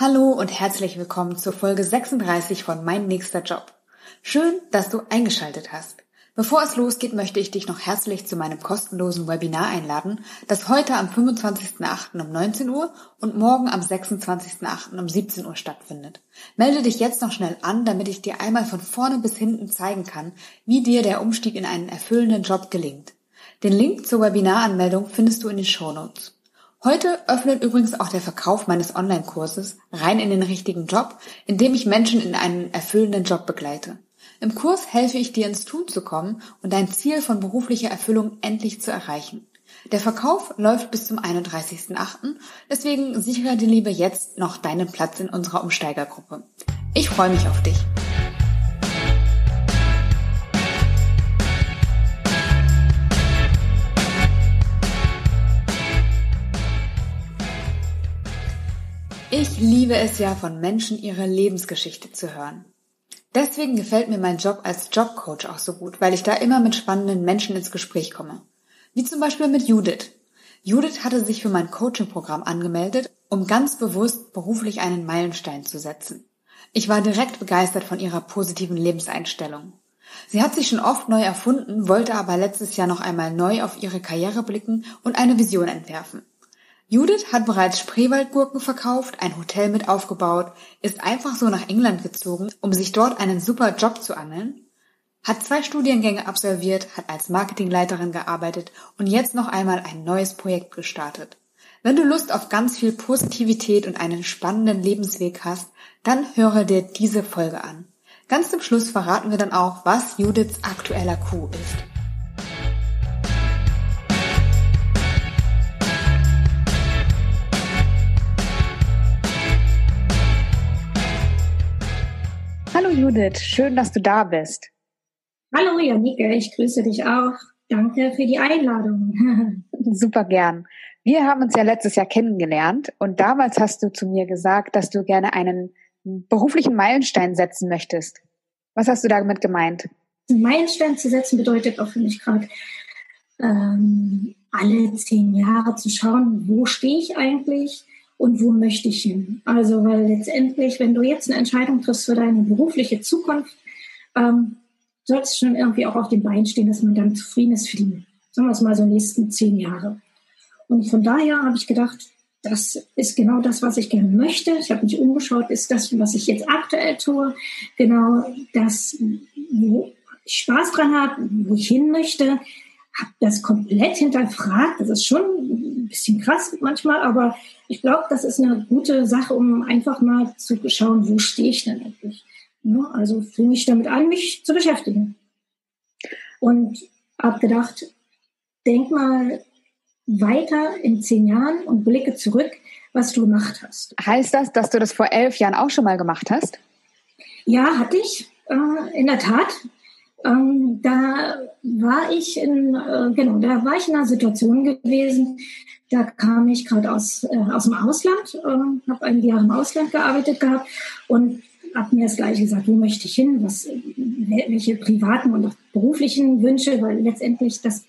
Hallo und herzlich willkommen zur Folge 36 von Mein nächster Job. Schön, dass du eingeschaltet hast. Bevor es losgeht, möchte ich dich noch herzlich zu meinem kostenlosen Webinar einladen, das heute am 25.08. um 19 Uhr und morgen am 26.08. um 17 Uhr stattfindet. Melde dich jetzt noch schnell an, damit ich dir einmal von vorne bis hinten zeigen kann, wie dir der Umstieg in einen erfüllenden Job gelingt. Den Link zur Webinaranmeldung findest du in den Shownotes. Heute öffnet übrigens auch der Verkauf meines Online-Kurses rein in den richtigen Job, in dem ich Menschen in einen erfüllenden Job begleite. Im Kurs helfe ich dir ins Tun zu kommen und dein Ziel von beruflicher Erfüllung endlich zu erreichen. Der Verkauf läuft bis zum 31.08., deswegen sichere dir lieber jetzt noch deinen Platz in unserer Umsteigergruppe. Ich freue mich auf dich. Ich liebe es ja, von Menschen ihre Lebensgeschichte zu hören. Deswegen gefällt mir mein Job als Jobcoach auch so gut, weil ich da immer mit spannenden Menschen ins Gespräch komme. Wie zum Beispiel mit Judith. Judith hatte sich für mein Coaching-Programm angemeldet, um ganz bewusst beruflich einen Meilenstein zu setzen. Ich war direkt begeistert von ihrer positiven Lebenseinstellung. Sie hat sich schon oft neu erfunden, wollte aber letztes Jahr noch einmal neu auf ihre Karriere blicken und eine Vision entwerfen. Judith hat bereits Spreewaldgurken verkauft, ein Hotel mit aufgebaut, ist einfach so nach England gezogen, um sich dort einen super Job zu angeln, hat zwei Studiengänge absolviert, hat als Marketingleiterin gearbeitet und jetzt noch einmal ein neues Projekt gestartet. Wenn du Lust auf ganz viel Positivität und einen spannenden Lebensweg hast, dann höre dir diese Folge an. Ganz zum Schluss verraten wir dann auch, was Judiths aktueller Coup ist. Hallo Judith, schön, dass du da bist. Hallo Janike, ich grüße dich auch. Danke für die Einladung. Super gern. Wir haben uns ja letztes Jahr kennengelernt und damals hast du zu mir gesagt, dass du gerne einen beruflichen Meilenstein setzen möchtest. Was hast du damit gemeint? Ein Meilenstein zu setzen bedeutet auch für mich gerade, ähm, alle zehn Jahre zu schauen, wo stehe ich eigentlich, und wo möchte ich hin. Also, weil letztendlich, wenn du jetzt eine Entscheidung triffst für deine berufliche Zukunft, ähm, soll es schon irgendwie auch auf dem Bein stehen, dass man dann zufrieden ist für die, sagen wir es mal so, nächsten zehn Jahre. Und von daher habe ich gedacht, das ist genau das, was ich gerne möchte. Ich habe mich umgeschaut, ist das, was ich jetzt aktuell tue, genau das, wo ich Spaß dran habe, wo ich hin möchte, habe das komplett hinterfragt. Das ist schon ein bisschen krass manchmal, aber ich glaube, das ist eine gute Sache, um einfach mal zu schauen, wo stehe ich denn eigentlich. Ja, also fing ich damit an, mich zu beschäftigen. Und habe gedacht, denk mal weiter in zehn Jahren und blicke zurück, was du gemacht hast. Heißt das, dass du das vor elf Jahren auch schon mal gemacht hast? Ja, hatte ich. Äh, in der Tat. Ähm, da war ich in, äh, genau, da war ich in einer Situation gewesen, da kam ich gerade aus, äh, aus dem Ausland, äh, habe ein Jahr im Ausland gearbeitet gehabt und habe mir das gleiche gesagt, wo möchte ich hin, was, welche privaten und auch beruflichen Wünsche, weil letztendlich das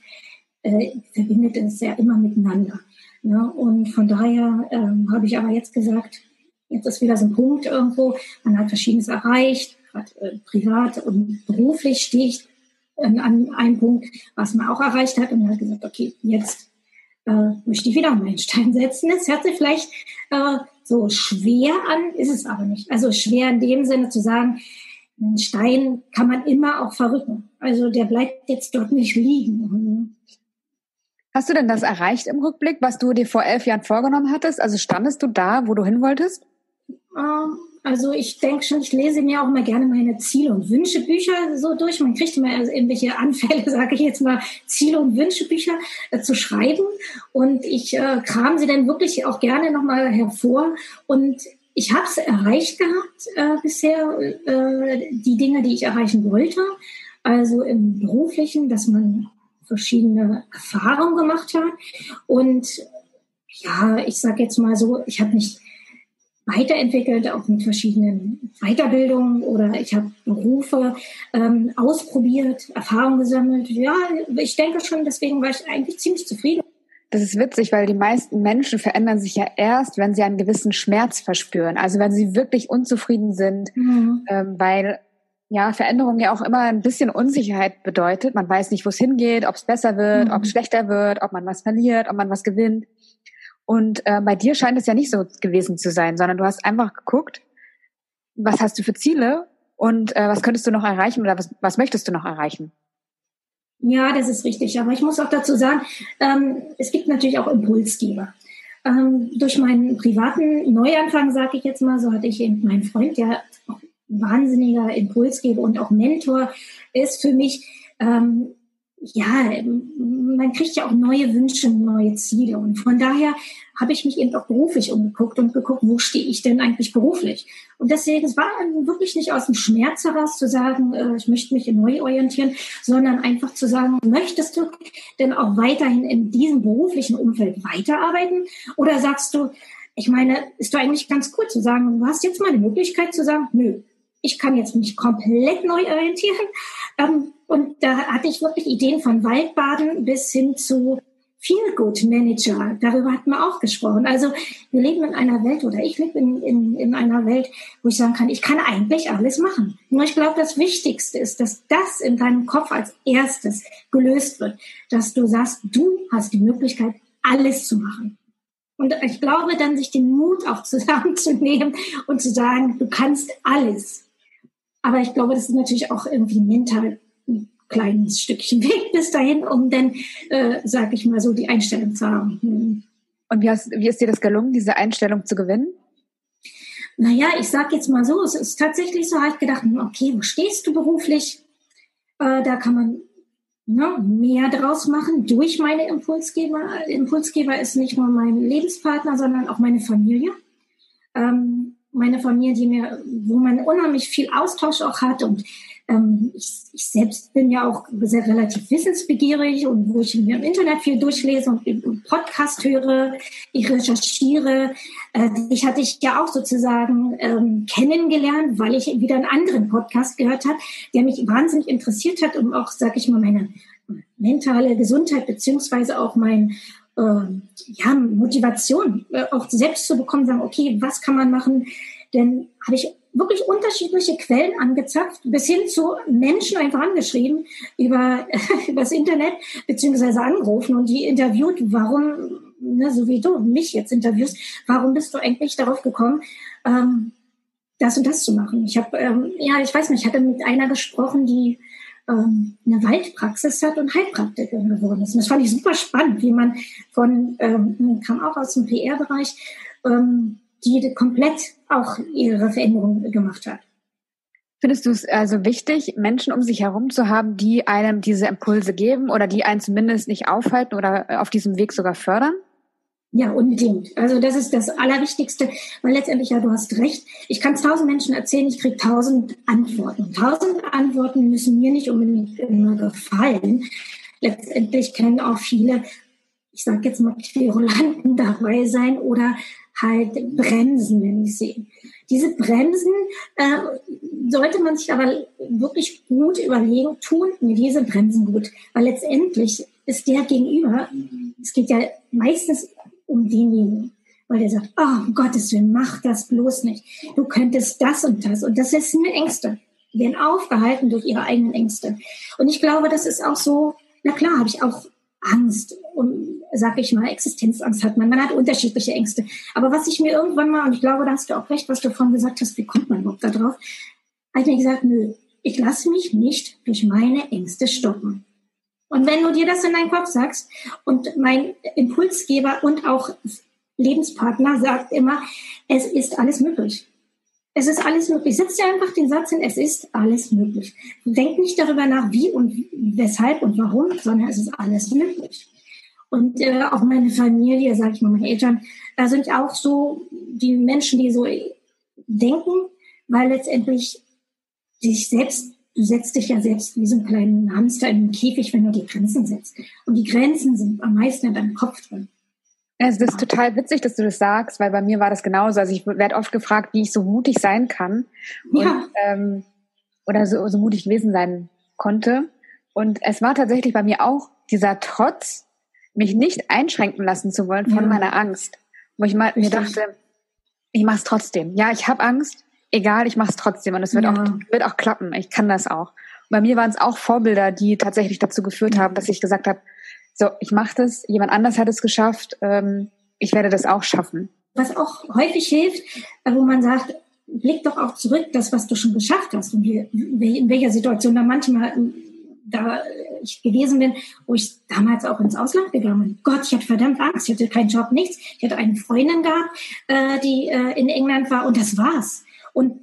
äh, verbindet es ja immer miteinander. Ne? Und von daher ähm, habe ich aber jetzt gesagt, jetzt ist wieder so ein Punkt irgendwo, man hat Verschiedenes erreicht, gerade äh, privat und beruflich stehe ich an, an einem Punkt, was man auch erreicht hat und hat gesagt, okay, jetzt äh, möchte ich wieder meinen Stein setzen. Es hört sich vielleicht äh, so schwer an, ist es aber nicht. Also schwer in dem Sinne zu sagen, ein Stein kann man immer auch verrücken. Also der bleibt jetzt dort nicht liegen. Hast du denn das erreicht im Rückblick, was du dir vor elf Jahren vorgenommen hattest? Also standest du da, wo du hin wolltest? Ähm, also ich denke schon, ich lese mir auch immer gerne meine Ziele- und Wünschebücher so durch. Man kriegt immer irgendwelche Anfälle, sage ich jetzt mal, Ziele- und Wünschebücher äh, zu schreiben. Und ich äh, kram sie dann wirklich auch gerne nochmal hervor. Und ich habe es erreicht gehabt äh, bisher, äh, die Dinge, die ich erreichen wollte. Also im beruflichen, dass man verschiedene Erfahrungen gemacht hat. Und ja, ich sage jetzt mal so, ich habe nicht weiterentwickelt, auch mit verschiedenen Weiterbildungen oder ich habe Berufe ähm, ausprobiert, Erfahrungen gesammelt. Ja, ich denke schon, deswegen war ich eigentlich ziemlich zufrieden. Das ist witzig, weil die meisten Menschen verändern sich ja erst, wenn sie einen gewissen Schmerz verspüren. Also wenn sie wirklich unzufrieden sind, mhm. ähm, weil ja Veränderung ja auch immer ein bisschen Unsicherheit bedeutet. Man weiß nicht, wo es hingeht, ob es besser wird, mhm. ob es schlechter wird, ob man was verliert, ob man was gewinnt. Und äh, bei dir scheint es ja nicht so gewesen zu sein, sondern du hast einfach geguckt, was hast du für Ziele und äh, was könntest du noch erreichen oder was, was möchtest du noch erreichen? Ja, das ist richtig. Aber ich muss auch dazu sagen, ähm, es gibt natürlich auch Impulsgeber. Ähm, durch meinen privaten Neuanfang, sage ich jetzt mal, so hatte ich eben meinen Freund, der wahnsinniger Impulsgeber und auch Mentor ist für mich. Ähm, ja, man kriegt ja auch neue Wünsche, neue Ziele. Und von daher habe ich mich eben auch beruflich umgeguckt und geguckt, wo stehe ich denn eigentlich beruflich? Und deswegen, es war wirklich nicht aus dem Schmerz heraus zu sagen, äh, ich möchte mich neu orientieren, sondern einfach zu sagen, möchtest du denn auch weiterhin in diesem beruflichen Umfeld weiterarbeiten? Oder sagst du, ich meine, ist doch eigentlich ganz cool zu sagen, du hast jetzt mal die Möglichkeit zu sagen, nö, ich kann jetzt mich komplett neu orientieren. Ähm, und da hatte ich wirklich Ideen von Waldbaden bis hin zu Feel Good Manager. Darüber hatten wir auch gesprochen. Also wir leben in einer Welt oder ich lebe in, in, in einer Welt, wo ich sagen kann, ich kann eigentlich alles machen. Nur ich glaube, das Wichtigste ist, dass das in deinem Kopf als erstes gelöst wird, dass du sagst, du hast die Möglichkeit, alles zu machen. Und ich glaube dann, sich den Mut auch zusammenzunehmen und zu sagen, du kannst alles. Aber ich glaube, das ist natürlich auch irgendwie mental ein kleines Stückchen Weg bis dahin, um dann, äh, sag ich mal so, die Einstellung zu haben. Hm. Und wie, hast, wie ist dir das gelungen, diese Einstellung zu gewinnen? Naja, ich sag jetzt mal so, es ist tatsächlich so, habe ich gedacht, hm, okay, wo stehst du beruflich? Äh, da kann man ne, mehr draus machen durch meine Impulsgeber. Impulsgeber ist nicht nur mein Lebenspartner, sondern auch meine Familie. Ähm, meine Familie, die mir, wo man unheimlich viel Austausch auch hat und ähm, ich, ich selbst bin ja auch sehr relativ wissensbegierig und wo ich mir im Internet viel durchlese und, und Podcast höre, ich recherchiere. Äh, ich hatte ich ja auch sozusagen ähm, kennengelernt, weil ich wieder einen anderen Podcast gehört habe, der mich wahnsinnig interessiert hat, um auch, sag ich mal, meine mentale Gesundheit beziehungsweise auch mein äh, ja, Motivation äh, auch selbst zu bekommen, sagen, okay, was kann man machen? Denn habe ich wirklich unterschiedliche Quellen angezapft, bis hin zu Menschen einfach angeschrieben über, über das Internet, beziehungsweise angerufen und die interviewt, warum, ne, so wie du mich jetzt interviewst, warum bist du eigentlich darauf gekommen, ähm, das und das zu machen? Ich habe, ähm, ja, ich weiß nicht, ich hatte mit einer gesprochen, die ähm, eine Waldpraxis hat und Heilpraktikerin geworden ist. Und das fand ich super spannend, wie man von, ähm, kam auch aus dem PR-Bereich, ähm, die komplett auch ihre Veränderung gemacht hat. Findest du es also wichtig, Menschen um sich herum zu haben, die einem diese Impulse geben oder die einen zumindest nicht aufhalten oder auf diesem Weg sogar fördern? Ja, unbedingt. Also das ist das Allerwichtigste, weil letztendlich, ja, du hast recht. Ich kann es tausend Menschen erzählen, ich kriege tausend Antworten. Tausend Antworten müssen mir nicht unbedingt immer gefallen. Letztendlich können auch viele, ich sage jetzt mal, Querulanten dabei sein oder halt Bremsen, wenn ich sehe. Diese Bremsen äh, sollte man sich aber wirklich gut überlegen, tun mir diese Bremsen gut, weil letztendlich ist der Gegenüber, es geht ja meistens um denjenigen. Weil der sagt, oh, um Gottes Willen, mach das bloß nicht. Du könntest das und das. Und das sind Ängste. Die werden aufgehalten durch ihre eigenen Ängste. Und ich glaube, das ist auch so, na klar, habe ich auch Angst und sag ich mal, Existenzangst hat man. Man hat unterschiedliche Ängste. Aber was ich mir irgendwann mal, und ich glaube, da hast du auch recht, was du vorhin gesagt hast, wie kommt man überhaupt da drauf? Habe ich mir gesagt, nö, ich lasse mich nicht durch meine Ängste stoppen. Und wenn du dir das in deinen Kopf sagst und mein Impulsgeber und auch Lebenspartner sagt immer, es ist alles möglich. Es ist alles möglich. Setz dir einfach den Satz hin, es ist alles möglich. Denk nicht darüber nach, wie und weshalb und warum, sondern es ist alles möglich. Und äh, auch meine Familie, sage ich mal, meine Eltern, da sind auch so die Menschen, die so denken, weil letztendlich sich selbst du setzt dich ja selbst wie so ein kleinen Hamster in den Käfig, wenn du die Grenzen setzt. Und die Grenzen sind am meisten in deinem Kopf drin. Es ist total witzig, dass du das sagst, weil bei mir war das genauso. Also ich werde oft gefragt, wie ich so mutig sein kann und, ja. ähm, oder so, so mutig gewesen sein konnte. Und es war tatsächlich bei mir auch dieser Trotz, mich nicht einschränken lassen zu wollen von ja. meiner Angst. Wo ich mal, mir dachte, ich mache es trotzdem. Ja, ich habe Angst, egal, ich mache es trotzdem und es wird, ja. auch, wird auch klappen. Ich kann das auch. Und bei mir waren es auch Vorbilder, die tatsächlich dazu geführt haben, dass ich gesagt habe, so, ich mache das, jemand anders hat es geschafft, ähm, ich werde das auch schaffen. Was auch häufig hilft, äh, wo man sagt, blick doch auch zurück, das, was du schon geschafft hast und in welcher Situation da manchmal ähm, da ich gewesen bin, wo ich damals auch ins Ausland gegangen bin. Gott, ich hatte verdammt Angst. Ich hatte keinen Job, nichts. Ich hatte eine Freundin gehabt, äh, die äh, in England war und das war's. Und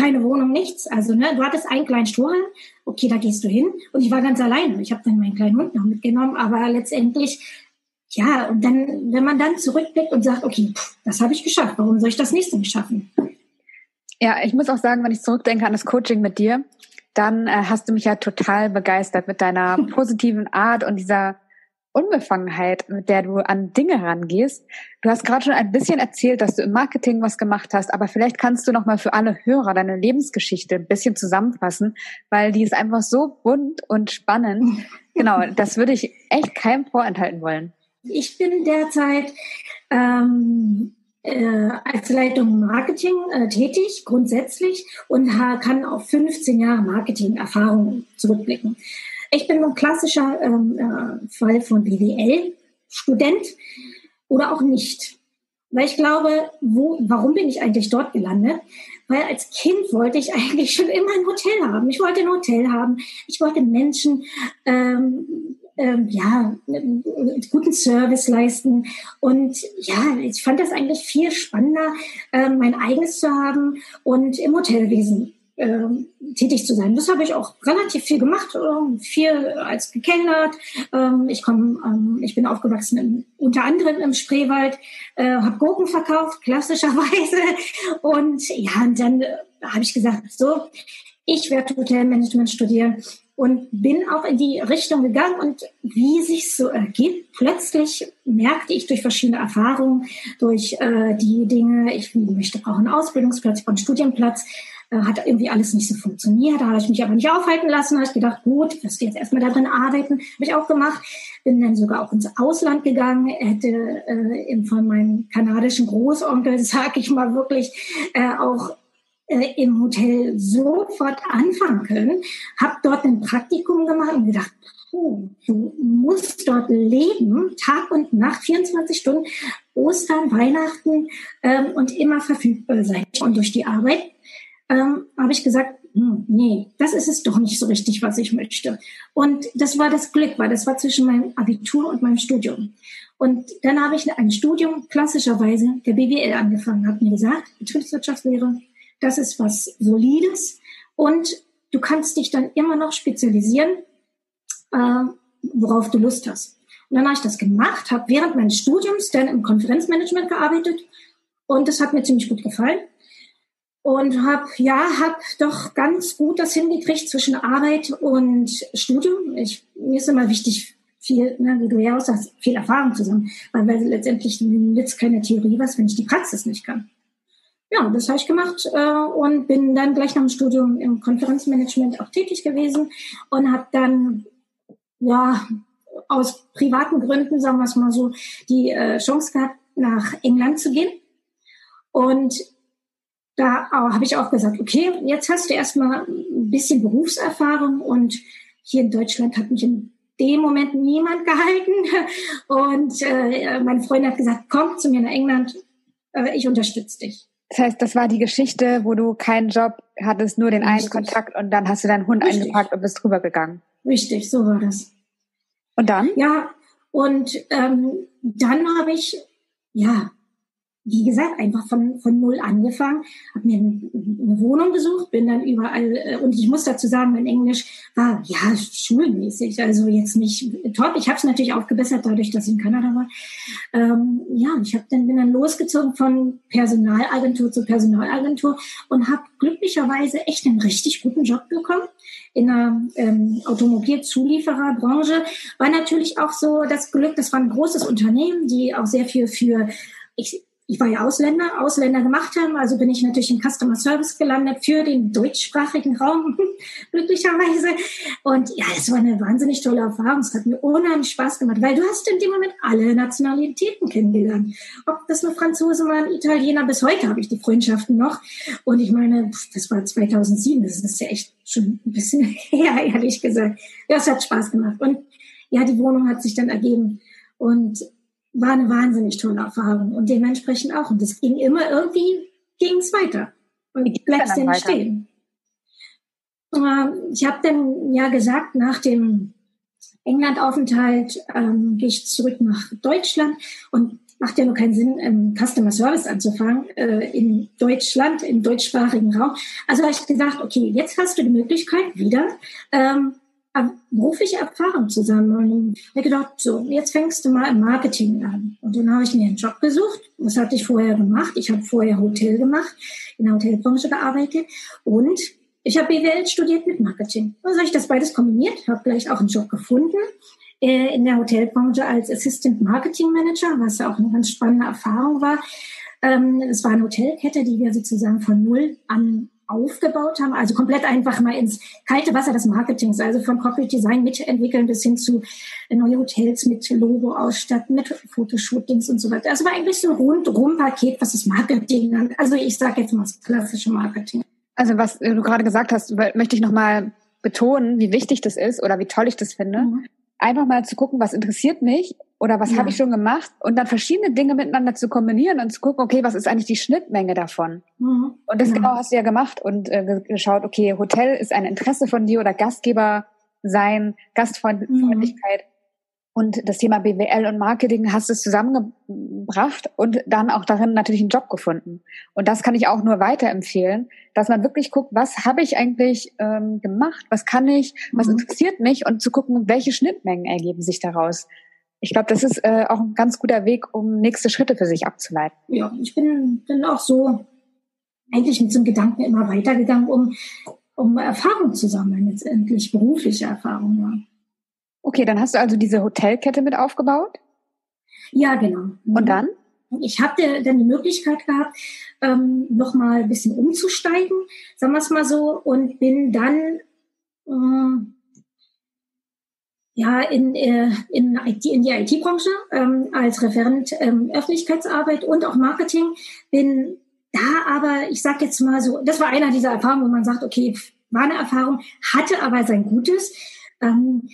keine Wohnung, nichts. Also ne, du hattest einen kleinen Strohhalm, okay, da gehst du hin. Und ich war ganz alleine. Ich habe dann meinen kleinen Hund noch mitgenommen, aber letztendlich, ja, und dann, wenn man dann zurückblickt und sagt, okay, pff, das habe ich geschafft, warum soll ich das nächste nicht schaffen? Ja, ich muss auch sagen, wenn ich zurückdenke an das Coaching mit dir, dann äh, hast du mich ja total begeistert mit deiner positiven Art und dieser Unbefangenheit, mit der du an Dinge rangehst. Du hast gerade schon ein bisschen erzählt, dass du im Marketing was gemacht hast, aber vielleicht kannst du noch mal für alle Hörer deine Lebensgeschichte ein bisschen zusammenfassen, weil die ist einfach so bunt und spannend. Genau, das würde ich echt keinem vorenthalten wollen. Ich bin derzeit ähm, äh, als Leitung Marketing äh, tätig, grundsätzlich, und kann auf 15 Jahre Marketing-Erfahrung zurückblicken. Ich bin ein klassischer ähm, äh, Fall von BWL-Student oder auch nicht. Weil ich glaube, wo, warum bin ich eigentlich dort gelandet? Weil als Kind wollte ich eigentlich schon immer ein Hotel haben. Ich wollte ein Hotel haben. Ich wollte Menschen ähm, ähm, ja, guten Service leisten. Und ja, ich fand das eigentlich viel spannender, ähm, mein eigenes zu haben und im Hotelwesen tätig zu sein. Das habe ich auch relativ viel gemacht, äh, viel als gekellnert. Ähm, ich komme, ähm, ich bin aufgewachsen im, unter anderem im Spreewald, äh, habe Gurken verkauft, klassischerweise. Und ja, und dann äh, habe ich gesagt, so, ich werde Hotelmanagement studieren und bin auch in die Richtung gegangen und wie sich so ergibt, plötzlich merkte ich durch verschiedene Erfahrungen, durch äh, die Dinge, ich möchte auch einen Ausbildungsplatz, ich brauche einen Studienplatz, hat irgendwie alles nicht so funktioniert. Da habe ich mich aber nicht aufhalten lassen. Da habe ich gedacht, gut, wirst du jetzt erstmal darin arbeiten. Habe ich auch gemacht. Bin dann sogar auch ins Ausland gegangen. Hätte äh, von meinem kanadischen Großonkel, sag ich mal wirklich, äh, auch äh, im Hotel sofort anfangen können. Habe dort ein Praktikum gemacht und gedacht, oh, du musst dort leben, Tag und Nacht, 24 Stunden, Ostern, Weihnachten ähm, und immer verfügbar sein. Und durch die Arbeit ähm, habe ich gesagt, hm, nee, das ist es doch nicht so richtig, was ich möchte. Und das war das Glück, weil das war zwischen meinem Abitur und meinem Studium. Und dann habe ich ein Studium klassischerweise der BWL angefangen, habe mir gesagt, Betriebswirtschaftslehre, das ist was Solides und du kannst dich dann immer noch spezialisieren, äh, worauf du Lust hast. Und dann habe ich das gemacht, habe während meines Studiums dann im Konferenzmanagement gearbeitet und das hat mir ziemlich gut gefallen und habe ja habe doch ganz gut das hingekriegt zwischen Arbeit und Studium. Ich, mir ist immer wichtig viel, ne, wie du ja auch sagst, viel Erfahrung zusammen, weil, weil letztendlich nützt keine Theorie was, wenn ich die Praxis nicht kann ja, das habe ich gemacht äh, und bin dann gleich nach dem Studium im Konferenzmanagement auch tätig gewesen und habe dann ja aus privaten Gründen, sagen wir es mal so, die äh, Chance gehabt, nach England zu gehen. Und da habe ich auch gesagt, okay, jetzt hast du erstmal ein bisschen Berufserfahrung und hier in Deutschland hat mich in dem Moment niemand gehalten. Und äh, meine Freundin hat gesagt, komm zu mir nach England, äh, ich unterstütze dich. Das heißt, das war die Geschichte, wo du keinen Job hattest, nur den einen Kontakt und dann hast du deinen Hund Richtig. eingepackt und bist drüber gegangen. Richtig, so war das. Und dann? Ja, und ähm, dann habe ich, ja, wie gesagt, einfach von, von null angefangen, habe mir eine Wohnung gesucht, bin dann überall, äh, und ich muss dazu sagen, mein Englisch war ja schulmäßig, also jetzt nicht top. Ich habe es natürlich auch gebessert, dadurch, dass ich in Kanada war. Ähm, ja, ich hab dann, bin dann losgezogen von Personalagentur zu Personalagentur und habe glücklicherweise echt einen richtig guten Job bekommen in der ähm, Automobilzuliefererbranche. War natürlich auch so das Glück, das war ein großes Unternehmen, die auch sehr viel für ich, ich war ja Ausländer, Ausländer gemacht haben, also bin ich natürlich im Customer Service gelandet für den deutschsprachigen Raum, glücklicherweise. Und ja, das war eine wahnsinnig tolle Erfahrung. Es hat mir unheimlich Spaß gemacht, weil du hast in dem Moment alle Nationalitäten kennengelernt. Ob das nur Franzosen waren, Italiener, bis heute habe ich die Freundschaften noch. Und ich meine, das war 2007, das ist ja echt schon ein bisschen her, ehrlich gesagt. Ja, es hat Spaß gemacht. Und ja, die Wohnung hat sich dann ergeben. Und war eine wahnsinnig tolle Erfahrung und dementsprechend auch. Und es ging immer irgendwie, ging es weiter. Und bleibst dann weiter? stehen. Ich habe dann ja gesagt, nach dem Englandaufenthalt ähm, gehe ich zurück nach Deutschland und macht ja nur keinen Sinn, im Customer Service anzufangen, äh, in Deutschland, im deutschsprachigen Raum. Also habe ich gedacht, okay, jetzt hast du die Möglichkeit wieder ähm, berufliche Erfahrung zusammen. Und ich habe gedacht, so, jetzt fängst du mal im Marketing an. Und dann habe ich mir einen Job gesucht. Was hatte ich vorher gemacht? Ich habe vorher Hotel gemacht, in der Hotelbranche gearbeitet und ich habe BWL studiert mit Marketing. Also habe ich das beides kombiniert, habe gleich auch einen Job gefunden äh, in der Hotelbranche als Assistant Marketing Manager, was ja auch eine ganz spannende Erfahrung war. Ähm, es war eine Hotelkette, die wir sozusagen von null an aufgebaut haben, also komplett einfach mal ins kalte Wasser des Marketings, also von Corporate Design mitentwickeln bis hin zu neue Hotels mit Logo ausstatten, mit Fotoshootings und so weiter. Also war eigentlich so ein rundrum Paket, was das Marketing an. Also ich sage jetzt mal das klassische Marketing. Also was du gerade gesagt hast, möchte ich nochmal betonen, wie wichtig das ist oder wie toll ich das finde. Mhm einfach mal zu gucken, was interessiert mich oder was ja. habe ich schon gemacht und dann verschiedene Dinge miteinander zu kombinieren und zu gucken, okay, was ist eigentlich die Schnittmenge davon? Mhm. Und das ja. genau hast du ja gemacht und äh, geschaut, okay, Hotel ist ein Interesse von dir oder Gastgeber sein, Gastfreundlichkeit. Mhm. Und das Thema BWL und Marketing hast du zusammengebracht und dann auch darin natürlich einen Job gefunden. Und das kann ich auch nur weiterempfehlen, dass man wirklich guckt, was habe ich eigentlich ähm, gemacht, was kann ich, was mhm. interessiert mich und zu gucken, welche Schnittmengen ergeben sich daraus. Ich glaube, das ist äh, auch ein ganz guter Weg, um nächste Schritte für sich abzuleiten. Ja, ich bin, bin auch so eigentlich mit so einem Gedanken immer weitergegangen, um, um Erfahrung zu sammeln, letztendlich berufliche Erfahrung. Ja. Okay, dann hast du also diese Hotelkette mit aufgebaut? Ja, genau. Und dann? Ich hatte dann die Möglichkeit gehabt, ähm, nochmal ein bisschen umzusteigen, sagen wir es mal so, und bin dann äh, ja in, äh, in, IT, in die IT-Branche ähm, als Referent ähm, Öffentlichkeitsarbeit und auch Marketing. Bin da aber, ich sag jetzt mal so, das war einer dieser Erfahrungen, wo man sagt, okay, war eine Erfahrung, hatte aber sein Gutes. Ähm,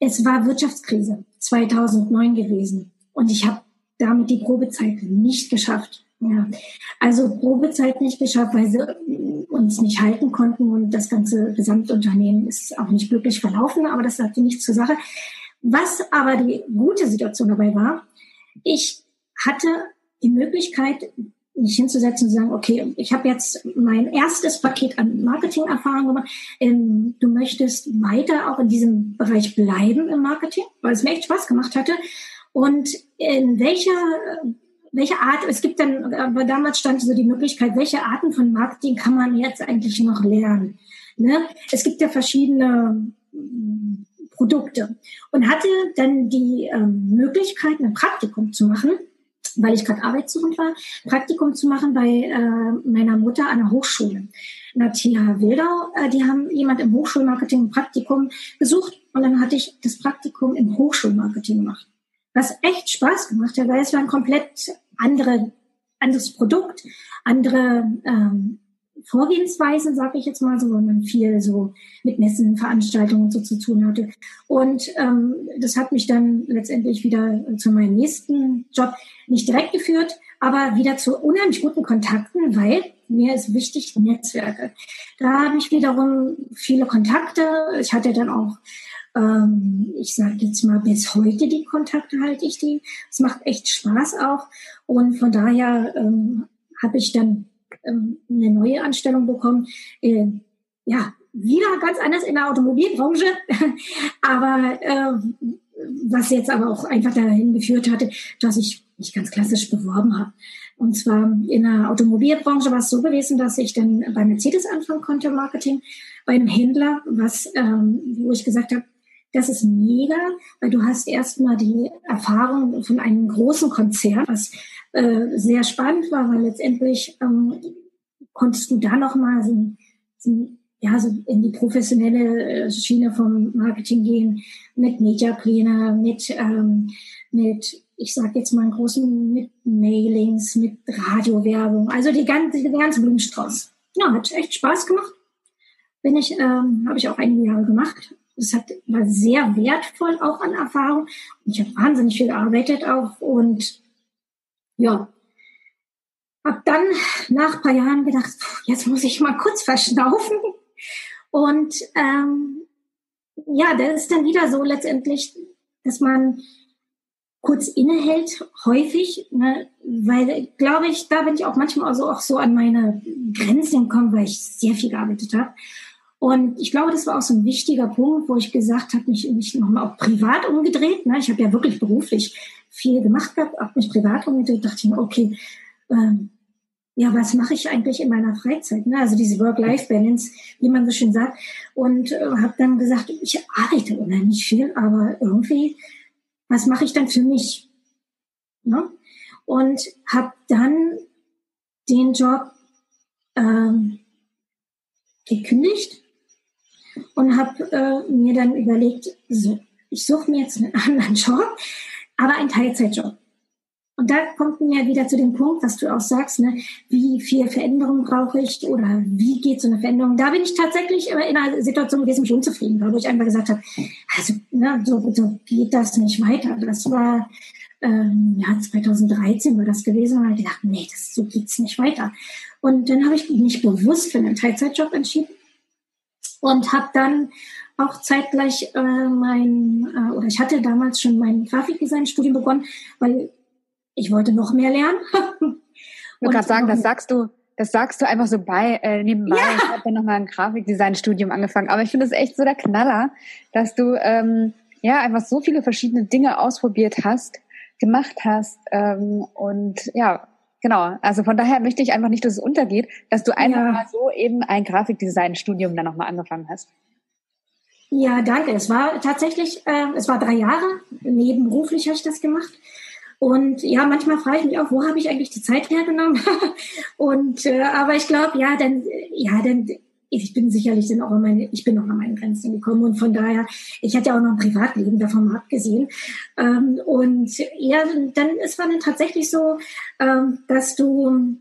es war Wirtschaftskrise 2009 gewesen und ich habe damit die Probezeit nicht geschafft. Ja, also Probezeit nicht geschafft, weil sie uns nicht halten konnten und das ganze Gesamtunternehmen ist auch nicht glücklich verlaufen, aber das sagte nichts zur Sache. Was aber die gute Situation dabei war, ich hatte die Möglichkeit, mich hinzusetzen und sagen, okay, ich habe jetzt mein erstes Paket an Marketing-Erfahrung gemacht. Ähm, du möchtest weiter auch in diesem Bereich bleiben im Marketing, weil es mir echt Spaß gemacht hatte. Und in welcher welche Art, es gibt dann, aber damals stand so die Möglichkeit, welche Arten von Marketing kann man jetzt eigentlich noch lernen? Ne? Es gibt ja verschiedene mm, Produkte und hatte dann die ähm, Möglichkeit, ein Praktikum zu machen weil ich gerade arbeitssuchend war, Praktikum zu machen bei äh, meiner Mutter an der Hochschule. TH Wildau, äh, die haben jemand im Hochschulmarketing ein Praktikum gesucht und dann hatte ich das Praktikum im Hochschulmarketing gemacht. Was echt Spaß gemacht hat, weil es war ein komplett andere, anderes Produkt, andere ähm, Vorgehensweise, sage ich jetzt mal so, weil man viel so mit Messen, Veranstaltungen so zu tun hatte. Und ähm, das hat mich dann letztendlich wieder zu meinem nächsten Job nicht direkt geführt, aber wieder zu unheimlich guten Kontakten, weil mir ist wichtig Netzwerke. Da habe ich wiederum viele Kontakte. Ich hatte dann auch ähm, ich sage jetzt mal, bis heute die Kontakte halte ich die. Es macht echt Spaß auch. Und von daher ähm, habe ich dann ähm, eine neue Anstellung bekommen. Äh, ja, wieder ganz anders in der Automobilbranche, aber äh, was jetzt aber auch einfach dahin geführt hatte, dass ich mich ganz klassisch beworben habe. Und zwar in der Automobilbranche war es so gewesen, dass ich dann bei Mercedes anfangen konnte, Marketing, bei einem Händler, was, ähm, wo ich gesagt habe, das ist mega, weil du hast erstmal die Erfahrung von einem großen Konzern, was äh, sehr spannend war, weil letztendlich ähm, konntest du da nochmal so, so, ja, so in die professionelle äh, Schiene vom Marketing gehen, mit Mediapläne, mit, ähm, mit ich sage jetzt mal einen großen, mit Mailings, mit Radiowerbung, also die ganze, die ganze Blumenstrauß. Ja, hat echt Spaß gemacht. Bin ich, ähm, habe ich auch einige Jahre gemacht. Das hat, war sehr wertvoll auch an Erfahrung. Und ich habe wahnsinnig viel gearbeitet auch und ja, habe dann nach ein paar Jahren gedacht, jetzt muss ich mal kurz verschnaufen. Und ähm, ja, das ist dann wieder so letztendlich, dass man kurz innehält, häufig, ne, weil, glaube ich, da bin ich auch manchmal also auch so an meine Grenzen gekommen, weil ich sehr viel gearbeitet habe. Und ich glaube, das war auch so ein wichtiger Punkt, wo ich gesagt habe, mich, mich nochmal auch privat umgedreht. Ne? Ich habe ja wirklich beruflich viel gemacht gehabt, auch mich privat umgedreht, dachte ich mir, okay, ähm, ja, was mache ich eigentlich in meiner Freizeit? Ne? Also diese Work-Life-Balance, wie man so schön sagt. Und äh, habe dann gesagt, ich arbeite unheimlich viel, aber irgendwie, was mache ich dann für mich? Ne? Und habe dann den Job ähm, gekündigt und habe äh, mir dann überlegt, so, ich suche mir jetzt einen anderen Job, aber einen Teilzeitjob. Und da kommt mir wieder zu dem Punkt, was du auch sagst, ne, wie viel Veränderung brauche ich oder wie geht so eine Veränderung? Da bin ich tatsächlich in einer Situation gewesen, mich unzufrieden wo ich einfach gesagt habe, also ne, so, so geht das nicht weiter. Das war ähm, ja 2013 war das gewesen und ich gedacht, nee, das so geht's nicht weiter. Und dann habe ich mich bewusst für einen Teilzeitjob entschieden und habe dann auch zeitgleich äh, mein, äh, oder ich hatte damals schon mein Grafikdesign-Studium begonnen, weil ich wollte noch mehr lernen. ich wollte gerade sagen, das sagst du, das sagst du einfach so bei äh, nebenbei. Ja. Ich habe dann nochmal ein Grafikdesign-Studium angefangen. Aber ich finde es echt so der Knaller, dass du ähm, ja einfach so viele verschiedene Dinge ausprobiert hast, gemacht hast ähm, und ja, Genau, also von daher möchte ich einfach nicht, dass es untergeht, dass du einfach ja. mal so eben ein Grafikdesign-Studium dann nochmal angefangen hast. Ja, danke. Es war tatsächlich, äh, es war drei Jahre, nebenberuflich habe ich das gemacht. Und ja, manchmal frage ich mich auch, wo habe ich eigentlich die Zeit hergenommen? und äh, aber ich glaube, ja, dann, ja, dann ich bin sicherlich dann auch an meine, ich bin noch an meine Grenzen gekommen und von daher, ich hatte ja auch noch ein Privatleben davon abgesehen. Ähm, und ja, dann ist man dann tatsächlich so, ähm, dass du,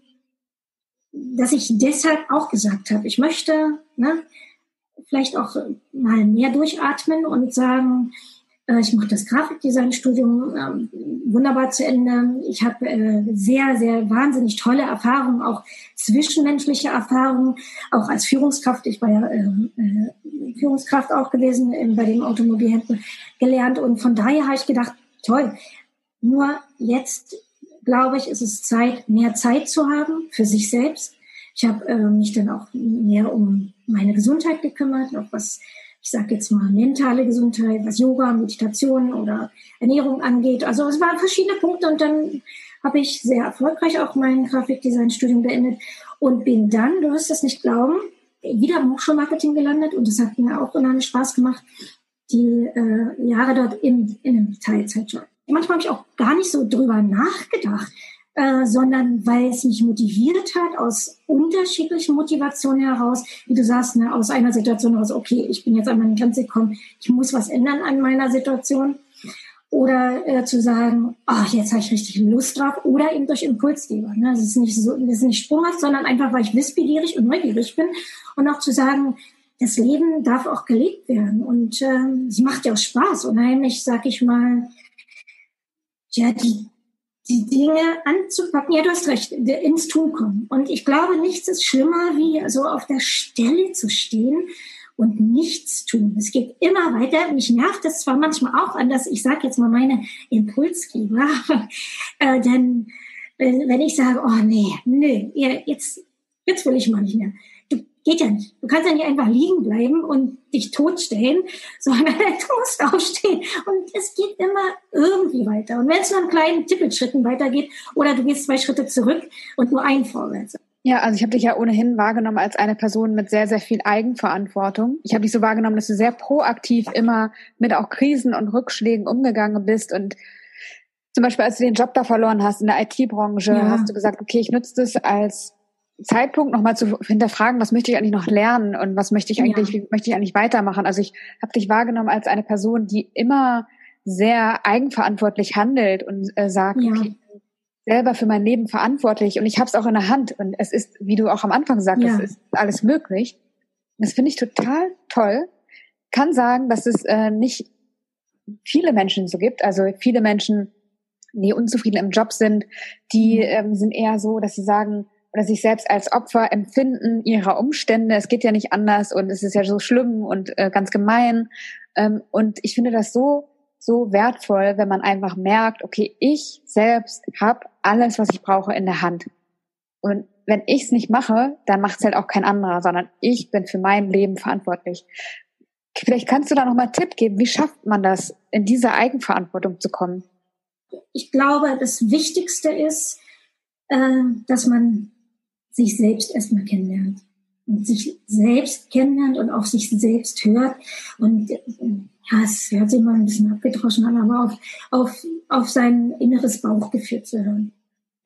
dass ich deshalb auch gesagt habe, ich möchte, ne, vielleicht auch mal mehr durchatmen und sagen, ich mache das Grafikdesign-Studium ähm, wunderbar zu Ende. Ich habe äh, sehr, sehr wahnsinnig tolle Erfahrungen, auch zwischenmenschliche Erfahrungen, auch als Führungskraft. Ich war ja ähm, äh, Führungskraft auch gewesen äh, bei dem Automobilhändler gelernt. Und von daher habe ich gedacht, toll. Nur jetzt, glaube ich, ist es Zeit, mehr Zeit zu haben für sich selbst. Ich habe äh, mich dann auch mehr um meine Gesundheit gekümmert, auch was ich sage jetzt mal, mentale Gesundheit, was Yoga, Meditation oder Ernährung angeht. Also es waren verschiedene Punkte und dann habe ich sehr erfolgreich auch mein Grafikdesign-Studium beendet und bin dann, du wirst es nicht glauben, wieder im Hochschulmarketing gelandet und das hat mir auch unheimlich Spaß gemacht, die äh, Jahre dort in, in einem Teilzeitjob. Manchmal habe ich auch gar nicht so drüber nachgedacht, äh, sondern weil es mich motiviert hat, aus unterschiedlichen Motivationen heraus, wie du sagst, ne, aus einer Situation heraus, okay, ich bin jetzt an meine Grenze gekommen, ich muss was ändern an meiner Situation. Oder äh, zu sagen, ach, jetzt habe ich richtig Lust drauf. Oder eben durch Impulsgeber. Ne? Das ist nicht so, das ist nicht sprunghaft, sondern einfach, weil ich wissbegierig und neugierig bin. Und auch zu sagen, das Leben darf auch gelebt werden. Und äh, es macht ja auch Spaß. Unheimlich, sag ich mal, ja, die, die Dinge anzupacken. Ja, du hast recht, ins Tun kommen. Und ich glaube, nichts ist schlimmer, wie so auf der Stelle zu stehen und nichts tun. Es geht immer weiter. Mich nervt das zwar manchmal auch an, dass ich sage jetzt mal meine Impulsgeber, äh, denn äh, wenn ich sage, oh nee, nee, jetzt, jetzt will ich mal nicht mehr geht ja nicht. Du kannst ja nicht einfach liegen bleiben und dich totstellen, sondern du musst aufstehen. Und es geht immer irgendwie weiter. Und wenn es nur in kleinen Tippelschritten weitergeht oder du gehst zwei Schritte zurück und nur einen vorwärts. Ja, also ich habe dich ja ohnehin wahrgenommen als eine Person mit sehr, sehr viel Eigenverantwortung. Ich habe dich so wahrgenommen, dass du sehr proaktiv immer mit auch Krisen und Rückschlägen umgegangen bist und zum Beispiel, als du den Job da verloren hast in der IT-Branche, ja. hast du gesagt, okay, ich nutze das als Zeitpunkt nochmal zu hinterfragen, was möchte ich eigentlich noch lernen und was möchte ich eigentlich, ja. wie möchte ich eigentlich weitermachen? Also ich habe dich wahrgenommen als eine Person, die immer sehr eigenverantwortlich handelt und äh, sagt, ja. okay, selber für mein Leben verantwortlich und ich habe es auch in der Hand und es ist, wie du auch am Anfang sagtest, ja. ist alles möglich. Das finde ich total toll. Kann sagen, dass es äh, nicht viele Menschen so gibt. Also viele Menschen, die unzufrieden im Job sind, die mhm. ähm, sind eher so, dass sie sagen oder sich selbst als Opfer empfinden ihrer Umstände. Es geht ja nicht anders und es ist ja so schlimm und äh, ganz gemein. Ähm, und ich finde das so so wertvoll, wenn man einfach merkt, okay, ich selbst habe alles, was ich brauche, in der Hand. Und wenn ich es nicht mache, dann macht es halt auch kein anderer, sondern ich bin für mein Leben verantwortlich. Vielleicht kannst du da nochmal einen Tipp geben, wie schafft man das, in diese Eigenverantwortung zu kommen? Ich glaube, das Wichtigste ist, äh, dass man sich selbst erstmal kennenlernt und sich selbst kennenlernt und auf sich selbst hört und äh, ja, es hört sich mal ein bisschen abgedroschen an, aber auf, auf, auf sein inneres Bauchgefühl zu hören.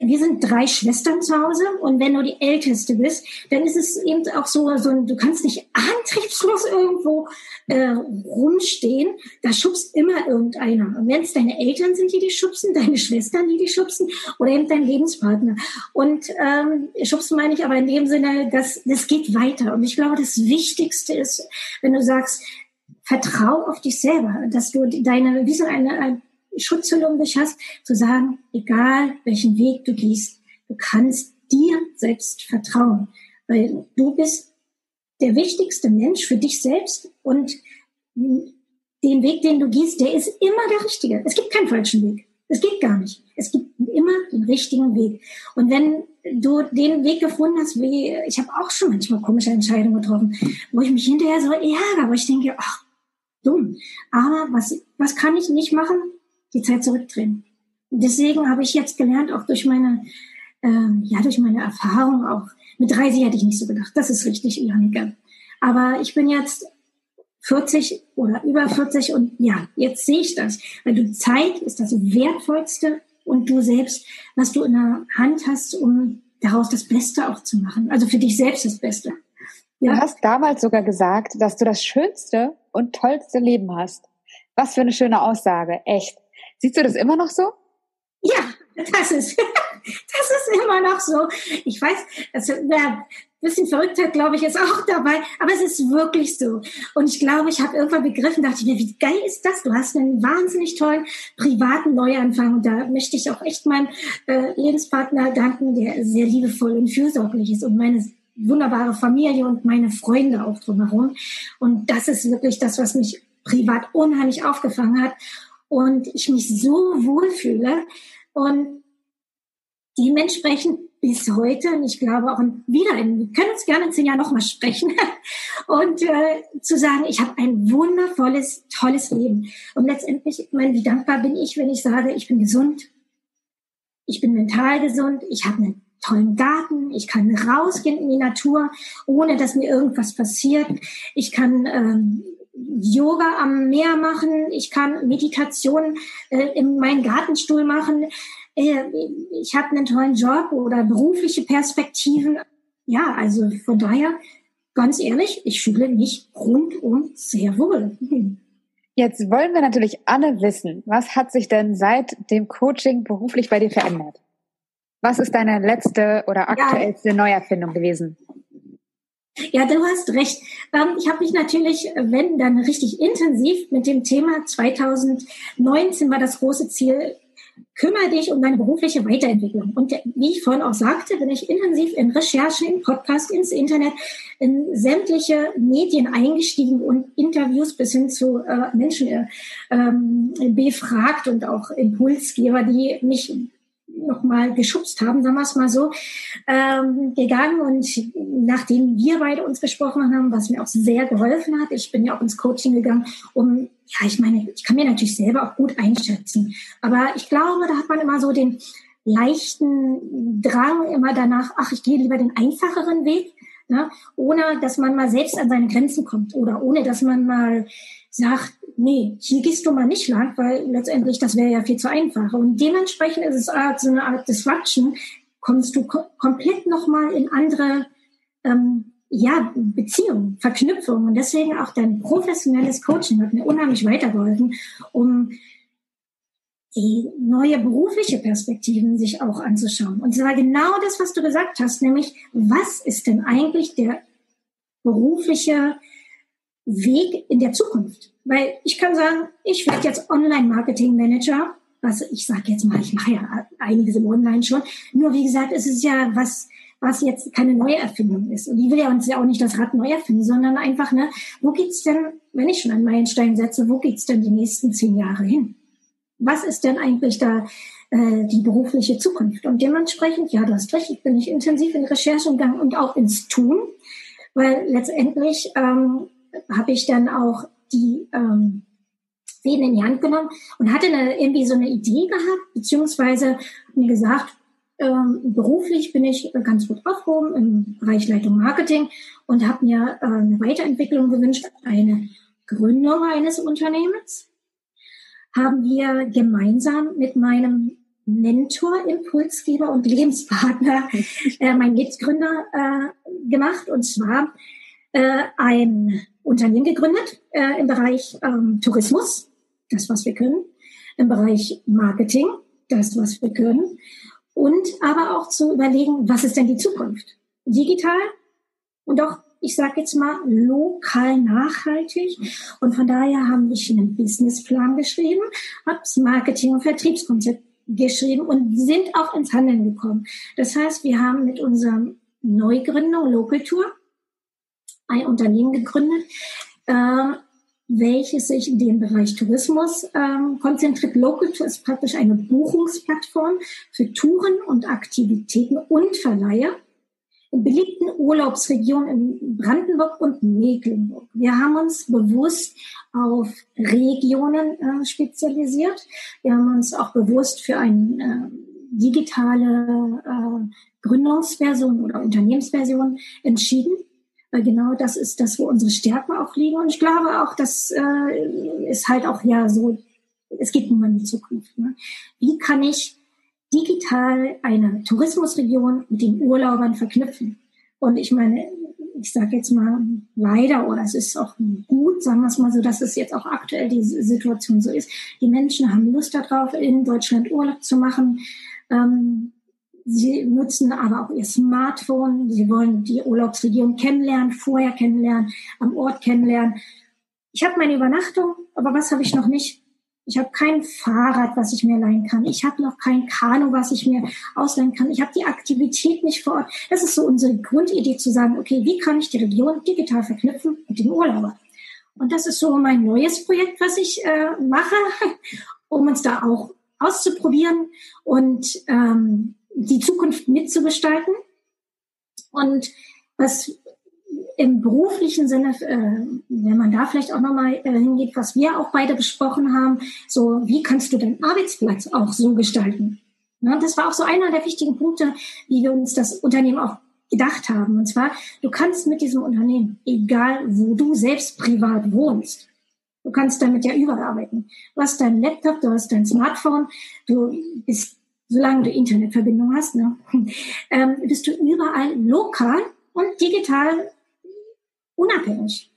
Wir sind drei Schwestern zu Hause und wenn du die Älteste bist, dann ist es eben auch so, so ein, du kannst nicht antriebslos irgendwo äh, rumstehen. Da schubst immer irgendeiner. Und wenn es deine Eltern sind, die dich schubsen, deine Schwestern, die dich schubsen oder eben dein Lebenspartner. Und ähm, schubsen meine ich aber in dem Sinne, dass das geht weiter. Und ich glaube, das Wichtigste ist, wenn du sagst, vertrau auf dich selber, dass du deine, wie so eine, eine Schutzhülle um dich hast, zu sagen, egal welchen Weg du gehst, du kannst dir selbst vertrauen, weil du bist der wichtigste Mensch für dich selbst und den Weg, den du gehst, der ist immer der richtige. Es gibt keinen falschen Weg. Es geht gar nicht. Es gibt immer den richtigen Weg. Und wenn du den Weg gefunden hast, wie ich habe auch schon manchmal komische Entscheidungen getroffen, wo ich mich hinterher so ärgere, wo ich denke, ach, dumm. Aber was, was kann ich nicht machen? Die Zeit zurückdrehen. Und deswegen habe ich jetzt gelernt, auch durch meine, ähm, ja, durch meine Erfahrung auch. Mit 30 hätte ich nicht so gedacht. Das ist richtig, Janika. Aber ich bin jetzt 40 oder über 40 und ja, jetzt sehe ich das. Weil du Zeit ist das Wertvollste und du selbst, was du in der Hand hast, um daraus das Beste auch zu machen. Also für dich selbst das Beste. Ja. Du hast damals sogar gesagt, dass du das schönste und tollste Leben hast. Was für eine schöne Aussage, echt. Siehst du das immer noch so? Ja, das ist, das ist immer noch so. Ich weiß, das ein bisschen Verrücktheit, glaube ich, ist auch dabei, aber es ist wirklich so. Und ich glaube, ich habe irgendwann begriffen, dachte ich mir, wie geil ist das? Du hast einen wahnsinnig tollen privaten Neuanfang und da möchte ich auch echt meinem äh, Lebenspartner danken, der sehr liebevoll und fürsorglich ist und meine wunderbare Familie und meine Freunde auch drumherum. Und das ist wirklich das, was mich privat unheimlich aufgefangen hat und ich mich so wohlfühle und dementsprechend bis heute, und ich glaube auch wieder, wir können uns gerne in zehn Jahren nochmal sprechen, und äh, zu sagen, ich habe ein wundervolles, tolles Leben. Und letztendlich, ich meine, wie dankbar bin ich, wenn ich sage, ich bin gesund, ich bin mental gesund, ich habe einen tollen Garten, ich kann rausgehen in die Natur, ohne dass mir irgendwas passiert. Ich kann ähm, Yoga am Meer machen, ich kann Meditation äh, in meinen Gartenstuhl machen. Äh, ich habe einen tollen Job oder berufliche Perspektiven. Ja, also von daher, ganz ehrlich, ich fühle mich rundum sehr wohl. Jetzt wollen wir natürlich alle wissen, was hat sich denn seit dem Coaching beruflich bei dir verändert? Was ist deine letzte oder aktuellste ja. Neuerfindung gewesen? Ja, du hast recht. Ähm, ich habe mich natürlich, wenn dann richtig intensiv mit dem Thema 2019 war das große Ziel, kümmere dich um deine berufliche Weiterentwicklung. Und wie ich vorhin auch sagte, bin ich intensiv in Recherchen, in Podcast, ins Internet, in sämtliche Medien eingestiegen und Interviews bis hin zu äh, Menschen äh, ähm, befragt und auch Impulsgeber, die mich nochmal geschubst haben, sagen wir es mal so, ähm, gegangen. Und nachdem wir beide uns besprochen haben, was mir auch sehr geholfen hat, ich bin ja auch ins Coaching gegangen, um, ja, ich meine, ich kann mir natürlich selber auch gut einschätzen. Aber ich glaube, da hat man immer so den, leichten Drang immer danach, ach, ich gehe lieber den einfacheren Weg, ja, ohne dass man mal selbst an seine Grenzen kommt oder ohne dass man mal sagt, nee, hier gehst du mal nicht lang, weil letztendlich das wäre ja viel zu einfach. Und dementsprechend ist es so eine Art Disruption, kommst du ko komplett nochmal in andere ähm, ja, Beziehungen, Verknüpfungen. Und deswegen auch dein professionelles Coaching hat mir unheimlich weitergeholfen, um die neue berufliche Perspektiven sich auch anzuschauen. Und zwar genau das, was du gesagt hast, nämlich was ist denn eigentlich der berufliche Weg in der Zukunft? Weil ich kann sagen, ich werde jetzt Online-Marketing-Manager. Was ich sage jetzt mal, ich mache ja einiges im Online schon. Nur wie gesagt, es ist ja was, was jetzt keine neue Erfindung ist. Und ich will ja uns ja auch nicht das Rad neu erfinden, sondern einfach, ne, wo geht's denn, wenn ich schon einen Meilenstein setze, wo geht's denn die nächsten zehn Jahre hin? was ist denn eigentlich da äh, die berufliche Zukunft? Und dementsprechend, ja, du hast recht, ich bin nicht intensiv in Recherche gegangen und auch ins Tun, weil letztendlich ähm, habe ich dann auch die ähm, Fäden in die Hand genommen und hatte eine, irgendwie so eine Idee gehabt, beziehungsweise mir gesagt, ähm, beruflich bin ich ganz gut aufgehoben im Bereich Leitung Marketing und habe mir äh, eine Weiterentwicklung gewünscht, eine Gründung eines Unternehmens haben wir gemeinsam mit meinem Mentor, Impulsgeber und Lebenspartner, äh, mein Mitgründer, äh, gemacht. Und zwar äh, ein Unternehmen gegründet äh, im Bereich ähm, Tourismus, das, was wir können, im Bereich Marketing, das, was wir können, und aber auch zu überlegen, was ist denn die Zukunft? Digital und auch ich sage jetzt mal, lokal nachhaltig. Und von daher haben wir einen Businessplan geschrieben, habe das Marketing- und Vertriebskonzept geschrieben und sind auch ins Handeln gekommen. Das heißt, wir haben mit unserer Neugründung Local Tour ein Unternehmen gegründet, äh, welches sich in dem Bereich Tourismus ähm, konzentriert. Local Tour ist praktisch eine Buchungsplattform für Touren und Aktivitäten und Verleiher in beliebten Urlaubsregionen in Brandenburg und Mecklenburg. Wir haben uns bewusst auf Regionen äh, spezialisiert. Wir haben uns auch bewusst für eine äh, digitale äh, Gründungsversion oder Unternehmensversion entschieden. Weil genau das ist das, wo unsere Stärken auch liegen. Und ich glaube auch, das äh, ist halt auch ja so, es geht nun mal in die Zukunft. Ne? Wie kann ich digital eine Tourismusregion mit den Urlaubern verknüpfen. Und ich meine, ich sage jetzt mal leider, oder es ist auch gut, sagen wir es mal so, dass es jetzt auch aktuell die Situation so ist. Die Menschen haben Lust darauf, in Deutschland Urlaub zu machen. Ähm, sie nutzen aber auch ihr Smartphone. Sie wollen die Urlaubsregion kennenlernen, vorher kennenlernen, am Ort kennenlernen. Ich habe meine Übernachtung, aber was habe ich noch nicht? Ich habe kein Fahrrad, was ich mir leihen kann. Ich habe noch kein Kanu, was ich mir ausleihen kann. Ich habe die Aktivität nicht vor Ort. Das ist so unsere Grundidee zu sagen, okay, wie kann ich die Region digital verknüpfen mit den Urlaubern? Und das ist so mein neues Projekt, was ich äh, mache, um uns da auch auszuprobieren und ähm, die Zukunft mitzugestalten. Und was im beruflichen Sinne, äh, wenn man da vielleicht auch nochmal äh, hingeht, was wir auch beide besprochen haben, so wie kannst du deinen Arbeitsplatz auch so gestalten? Ja, das war auch so einer der wichtigen Punkte, wie wir uns das Unternehmen auch gedacht haben. Und zwar, du kannst mit diesem Unternehmen, egal wo du selbst privat wohnst, du kannst damit ja überall arbeiten. Du hast deinen Laptop, du hast dein Smartphone, du bist, solange du Internetverbindung hast, ne, ähm, bist du überall lokal und digital unabhängig.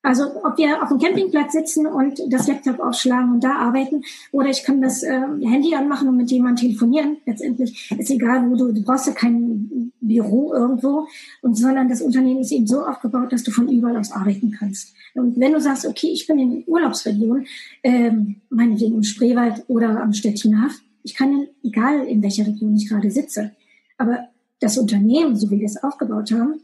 Also ob wir auf dem Campingplatz sitzen und das Laptop aufschlagen und da arbeiten oder ich kann das äh, Handy anmachen und mit jemandem telefonieren. Letztendlich ist egal, wo du, du brauchst ja kein Büro irgendwo, und sondern das Unternehmen ist eben so aufgebaut, dass du von überall aus arbeiten kannst. Und wenn du sagst, okay, ich bin in Urlaubsregion, ähm, meinetwegen im Spreewald oder am Stettiner ich kann, egal in welcher Region ich gerade sitze, aber das Unternehmen, so wie wir es aufgebaut haben,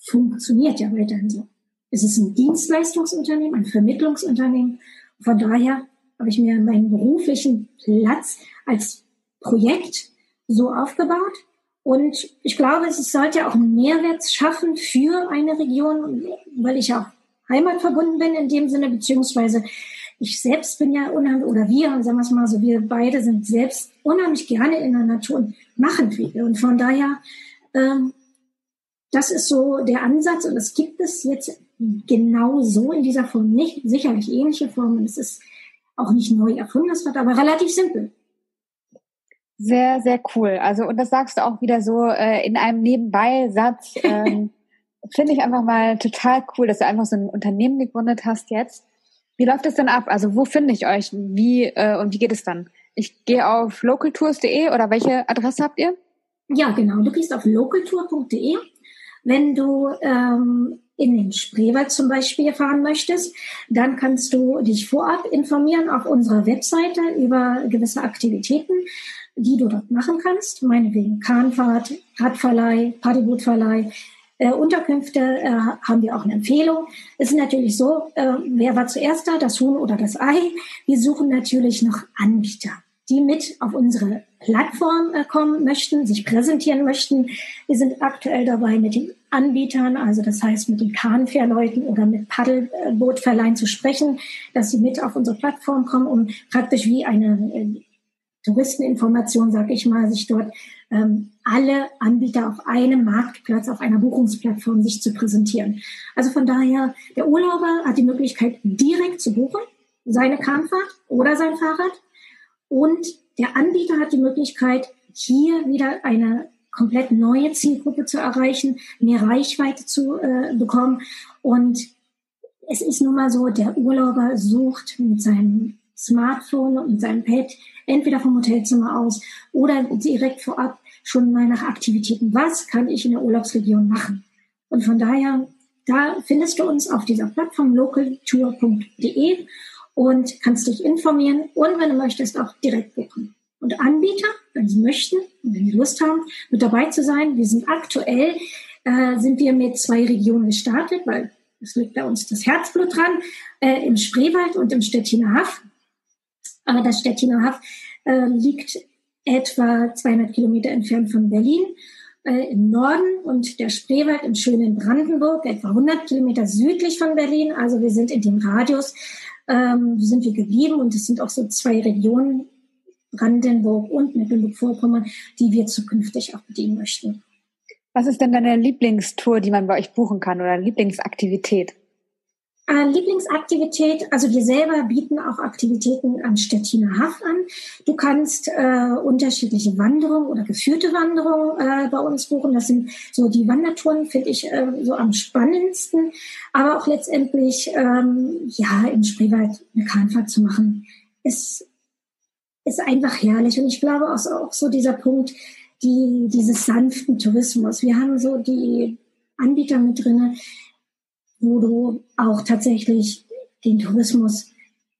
funktioniert ja weiterhin so. Es ist ein Dienstleistungsunternehmen, ein Vermittlungsunternehmen. Von daher habe ich mir meinen beruflichen Platz als Projekt so aufgebaut. Und ich glaube, es sollte auch einen Mehrwert schaffen für eine Region, weil ich auch heimatverbunden bin in dem Sinne, beziehungsweise ich selbst bin ja unheimlich, oder wir, sagen wir es mal so, wir beide sind selbst unheimlich gerne in der Natur und machen viel. Und von daher, ähm, das ist so der Ansatz und es gibt es jetzt genau so in dieser Form nicht. Sicherlich ähnliche Formen. Es ist auch nicht neu erfunden, es wird aber relativ simpel. Sehr, sehr cool. Also, und das sagst du auch wieder so äh, in einem Nebenbei-Satz. Ähm, Finde ich einfach mal total cool, dass du einfach so ein Unternehmen gegründet hast jetzt. Wie läuft es denn ab? Also, wo finde ich euch? Wie äh, und wie geht es dann? Ich gehe auf localtours.de oder welche Adresse habt ihr? Ja, genau. Du gehst auf localtour.de. Wenn du ähm, in den Spreewald zum Beispiel fahren möchtest, dann kannst du dich vorab informieren auf unserer Webseite über gewisse Aktivitäten, die du dort machen kannst. Meinetwegen Kahnfahrt, Radverleih, Paddelbootverleih, äh, Unterkünfte äh, haben wir auch eine Empfehlung. Es ist natürlich so, äh, wer war zuerst da, das Huhn oder das Ei? Wir suchen natürlich noch Anbieter die mit auf unsere Plattform äh, kommen möchten, sich präsentieren möchten. Wir sind aktuell dabei, mit den Anbietern, also das heißt mit den Kahnfährleuten oder mit Paddelbootverleihen zu sprechen, dass sie mit auf unsere Plattform kommen, um praktisch wie eine äh, Touristeninformation, sage ich mal, sich dort ähm, alle Anbieter auf einem Marktplatz, auf einer Buchungsplattform sich zu präsentieren. Also von daher, der Urlauber hat die Möglichkeit, direkt zu buchen, seine Kahnfahrt oder sein Fahrrad und der Anbieter hat die Möglichkeit, hier wieder eine komplett neue Zielgruppe zu erreichen, mehr Reichweite zu äh, bekommen. Und es ist nun mal so, der Urlauber sucht mit seinem Smartphone und seinem Pad entweder vom Hotelzimmer aus oder direkt vorab schon mal nach Aktivitäten. Was kann ich in der Urlaubsregion machen? Und von daher, da findest du uns auf dieser Plattform localtour.de und kannst dich informieren und wenn du möchtest auch direkt buchen. Und Anbieter, wenn sie möchten und wenn sie Lust haben, mit dabei zu sein. Wir sind aktuell, äh, sind wir mit zwei Regionen gestartet, weil es liegt bei uns das Herzblut dran, äh, im Spreewald und im Stettiner Haff. Aber das Stettiner Haff äh, liegt etwa 200 Kilometer entfernt von Berlin äh, im Norden und der Spreewald im schönen Brandenburg, etwa 100 Kilometer südlich von Berlin. Also wir sind in dem Radius ähm, sind wir geblieben und es sind auch so zwei Regionen, Brandenburg und Mecklenburg-Vorpommern, die wir zukünftig auch bedienen möchten. Was ist denn deine Lieblingstour, die man bei euch buchen kann oder Lieblingsaktivität? Äh, Lieblingsaktivität, also wir selber bieten auch Aktivitäten am Stettiner Haff an. Du kannst äh, unterschiedliche Wanderungen oder geführte Wanderungen äh, bei uns buchen. Das sind so die Wandertouren, finde ich äh, so am spannendsten. Aber auch letztendlich, ähm, ja, im Spreewald eine Kahnfahrt zu machen, ist, ist einfach herrlich. Und ich glaube auch, auch so dieser Punkt, die, dieses sanften Tourismus. Wir haben so die Anbieter mit drinnen, wo du auch tatsächlich den Tourismus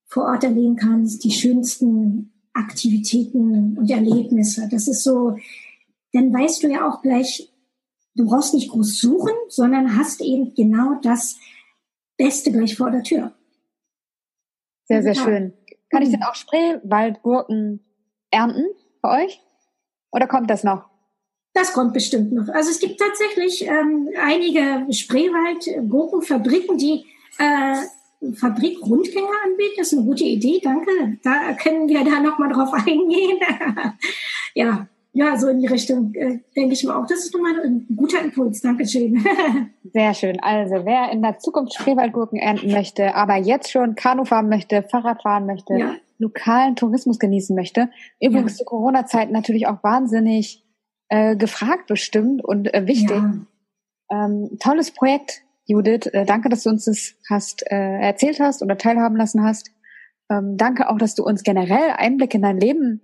vor Ort erleben kannst, die schönsten Aktivitäten und Erlebnisse. Das ist so, dann weißt du ja auch gleich, du brauchst nicht groß suchen, sondern hast eben genau das Beste gleich vor der Tür. Sehr, sehr ja. schön. Kann ich denn auch Spreewaldgurken ernten bei euch? Oder kommt das noch? Das kommt bestimmt noch. Also es gibt tatsächlich ähm, einige Spreewald-Gurkenfabriken, die äh, Fabrikrundgänge anbieten. Das ist eine gute Idee, danke. Da können wir da nochmal drauf eingehen. ja, ja, so in die Richtung äh, denke ich mir auch. Das ist nochmal ein guter Impuls. Dankeschön. Sehr schön. Also wer in der Zukunft Spreewaldgurken ernten möchte, aber jetzt schon Kanu fahren möchte, Fahrrad fahren möchte, ja. lokalen Tourismus genießen möchte, übrigens ja. zu Corona-Zeit natürlich auch wahnsinnig äh, gefragt bestimmt und äh, wichtig. Ja. Ähm, tolles Projekt, Judith. Äh, danke, dass du uns das hast äh, erzählt hast oder teilhaben lassen hast. Ähm, danke auch, dass du uns generell Einblick in dein Leben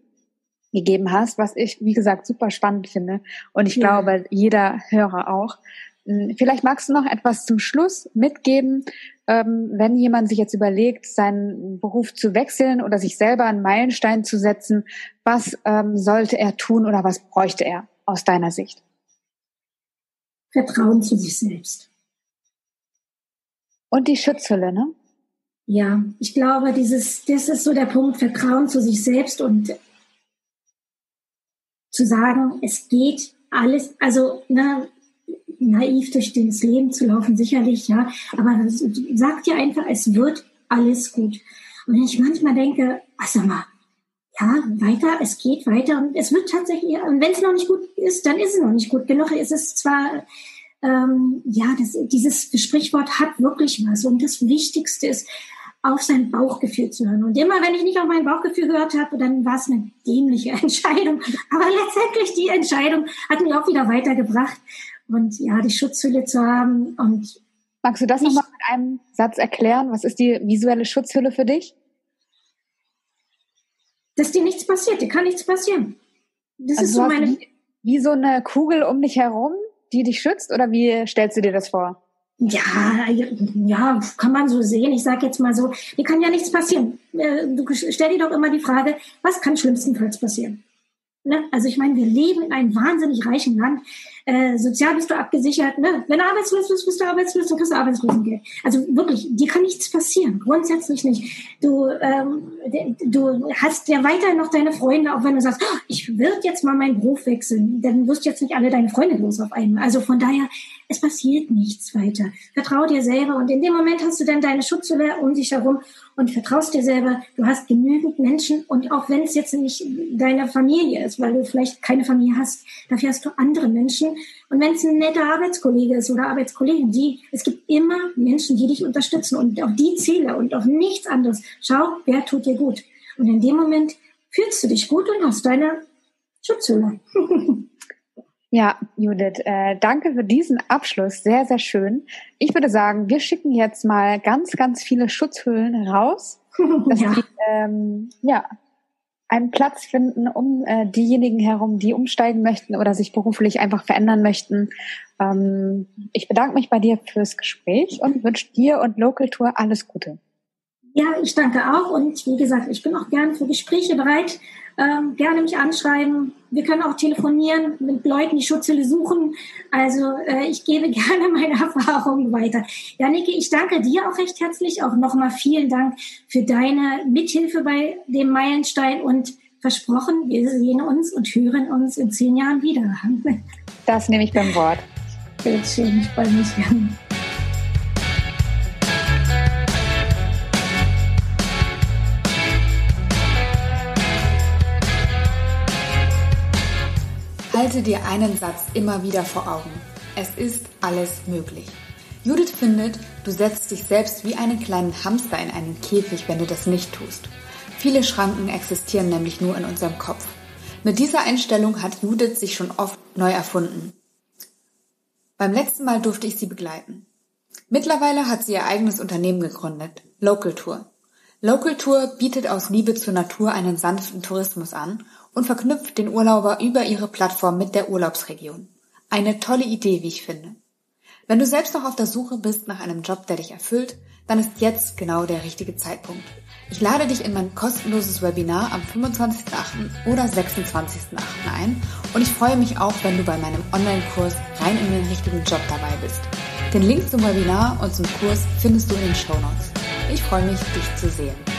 gegeben hast, was ich, wie gesagt, super spannend finde. Und ich ja. glaube, jeder Hörer auch. Hm, vielleicht magst du noch etwas zum Schluss mitgeben, ähm, wenn jemand sich jetzt überlegt, seinen Beruf zu wechseln oder sich selber einen Meilenstein zu setzen, was ähm, sollte er tun oder was bräuchte er? Aus deiner Sicht? Vertrauen zu sich selbst. Und die Schutzhülle, ne? Ja, ich glaube, dieses, das ist so der Punkt, Vertrauen zu sich selbst und zu sagen, es geht alles, also na, naiv durch das Leben zu laufen, sicherlich, ja, aber sagt dir einfach, es wird alles gut. Und wenn ich manchmal denke, ach sag mal, ja, weiter, es geht weiter und es wird tatsächlich, und wenn es noch nicht gut ist, dann ist es noch nicht gut genug. Es ist zwar, ähm, ja, das, dieses Sprichwort hat wirklich was und das Wichtigste ist, auf sein Bauchgefühl zu hören. Und immer, wenn ich nicht auf mein Bauchgefühl gehört habe, dann war es eine dämliche Entscheidung. Aber letztendlich die Entscheidung hat mich auch wieder weitergebracht. Und ja, die Schutzhülle zu haben und Magst du das nochmal mit einem Satz erklären? Was ist die visuelle Schutzhülle für dich? Dass dir nichts passiert, dir kann nichts passieren. Das also ist so meine. Wie, wie so eine Kugel um dich herum, die dich schützt, oder wie stellst du dir das vor? Ja, ja, kann man so sehen. Ich sage jetzt mal so, dir kann ja nichts passieren. Äh, du stell dir doch immer die Frage, was kann schlimmstenfalls passieren? Ne? Also ich meine, wir leben in einem wahnsinnig reichen Land. Äh, sozial bist du abgesichert. Ne? Wenn du arbeitslos bist, bist du arbeitslos, dann kriegst du Arbeitslosengeld. Also wirklich, dir kann nichts passieren. Grundsätzlich nicht. Du, ähm, du hast ja weiterhin noch deine Freunde, auch wenn du sagst, oh, ich würde jetzt mal meinen Beruf wechseln. Dann wirst du jetzt nicht alle deine Freunde los auf einmal. Also von daher, es passiert nichts weiter. Vertrau dir selber und in dem Moment hast du dann deine Schutzhülle um dich herum und vertraust dir selber, du hast genügend Menschen und auch wenn es jetzt nicht deine Familie ist, weil du vielleicht keine Familie hast, dafür hast du andere Menschen. Und wenn es ein netter Arbeitskollege ist oder Arbeitskollegin, die, es gibt immer Menschen, die dich unterstützen und auf die Ziele und auf nichts anderes. Schau, wer tut dir gut. Und in dem Moment fühlst du dich gut und hast deine Schutzhülle. Ja, Judith, äh, danke für diesen Abschluss. Sehr, sehr schön. Ich würde sagen, wir schicken jetzt mal ganz, ganz viele Schutzhüllen raus, dass ja. die ähm, ja, einen Platz finden um äh, diejenigen herum, die umsteigen möchten oder sich beruflich einfach verändern möchten. Ähm, ich bedanke mich bei dir fürs Gespräch und wünsche dir und Local Tour alles Gute. Ja, ich danke auch und wie gesagt, ich bin auch gern für Gespräche bereit ähm, gerne mich anschreiben. Wir können auch telefonieren mit Leuten, die Schutzhülle suchen. Also äh, ich gebe gerne meine Erfahrungen weiter. Ja, Niki, ich danke dir auch recht herzlich. Auch nochmal vielen Dank für deine Mithilfe bei dem Meilenstein und versprochen, wir sehen uns und hören uns in zehn Jahren wieder. Das nehme ich beim Wort. Sehr schön, ich freue mich. Halte dir einen Satz immer wieder vor Augen. Es ist alles möglich. Judith findet, du setzt dich selbst wie einen kleinen Hamster in einen Käfig, wenn du das nicht tust. Viele Schranken existieren nämlich nur in unserem Kopf. Mit dieser Einstellung hat Judith sich schon oft neu erfunden. Beim letzten Mal durfte ich sie begleiten. Mittlerweile hat sie ihr eigenes Unternehmen gegründet, Local Tour. Local Tour bietet aus Liebe zur Natur einen sanften Tourismus an und verknüpft den Urlauber über ihre Plattform mit der Urlaubsregion. Eine tolle Idee, wie ich finde. Wenn du selbst noch auf der Suche bist nach einem Job, der dich erfüllt, dann ist jetzt genau der richtige Zeitpunkt. Ich lade dich in mein kostenloses Webinar am 25.8. oder 26.8. ein und ich freue mich auch, wenn du bei meinem Online-Kurs rein in den richtigen Job dabei bist. Den Link zum Webinar und zum Kurs findest du in den Show Notes. Ich freue mich, dich zu sehen.